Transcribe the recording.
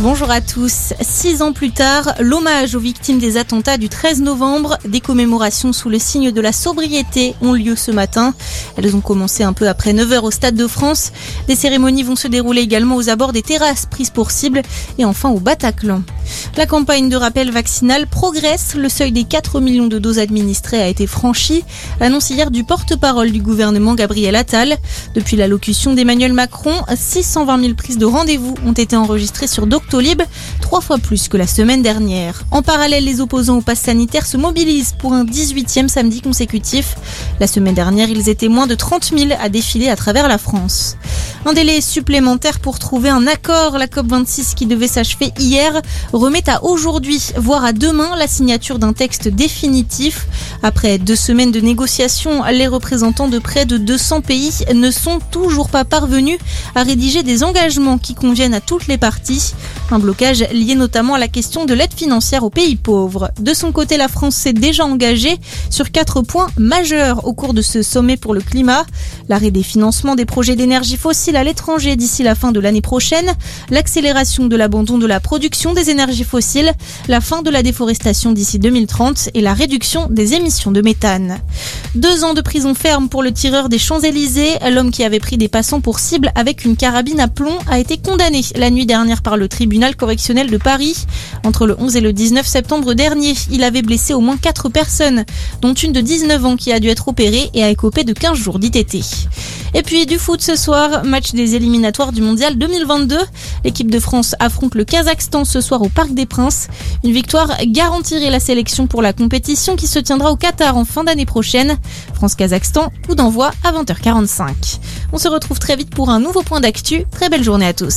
Bonjour à tous. Six ans plus tard, l'hommage aux victimes des attentats du 13 novembre, des commémorations sous le signe de la sobriété ont lieu ce matin. Elles ont commencé un peu après 9h au Stade de France. Des cérémonies vont se dérouler également aux abords des terrasses prises pour cible et enfin au Bataclan. La campagne de rappel vaccinal progresse. Le seuil des 4 millions de doses administrées a été franchi. Annonce hier du porte-parole du gouvernement Gabriel Attal. Depuis l'allocution d'Emmanuel Macron, 620 000 prises de rendez-vous ont été enregistrées sur Doctor Doctolib, trois fois plus que la semaine dernière. En parallèle, les opposants au pass sanitaire se mobilisent pour un 18e samedi consécutif. La semaine dernière, ils étaient moins de 30 000 à défiler à travers la France. Un délai supplémentaire pour trouver un accord. La COP26 qui devait s'achever hier remet à aujourd'hui, voire à demain, la signature d'un texte définitif. Après deux semaines de négociations, les représentants de près de 200 pays ne sont toujours pas parvenus à rédiger des engagements qui conviennent à toutes les parties. Un blocage lié notamment à la question de l'aide financière aux pays pauvres. De son côté, la France s'est déjà engagée sur quatre points majeurs au cours de ce sommet pour le climat. L'arrêt des financements des projets d'énergie fossile à l'étranger d'ici la fin de l'année prochaine, l'accélération de l'abandon de la production des énergies fossiles, la fin de la déforestation d'ici 2030 et la réduction des émissions de méthane. Deux ans de prison ferme pour le tireur des Champs-Élysées. L'homme qui avait pris des passants pour cible avec une carabine à plomb a été condamné la nuit dernière par le tribunal correctionnel de Paris. Entre le 11 et le 19 septembre dernier, il avait blessé au moins 4 personnes, dont une de 19 ans qui a dû être opérée et a écopé de 15 jours d'ITT. Et puis du foot ce soir, match des éliminatoires du Mondial 2022. L'équipe de France affronte le Kazakhstan ce soir au Parc des Princes. Une victoire garantirait la sélection pour la compétition qui se tiendra au Qatar en fin d'année prochaine. France-Kazakhstan, coup d'envoi à 20h45. On se retrouve très vite pour un nouveau point d'actu. Très belle journée à tous.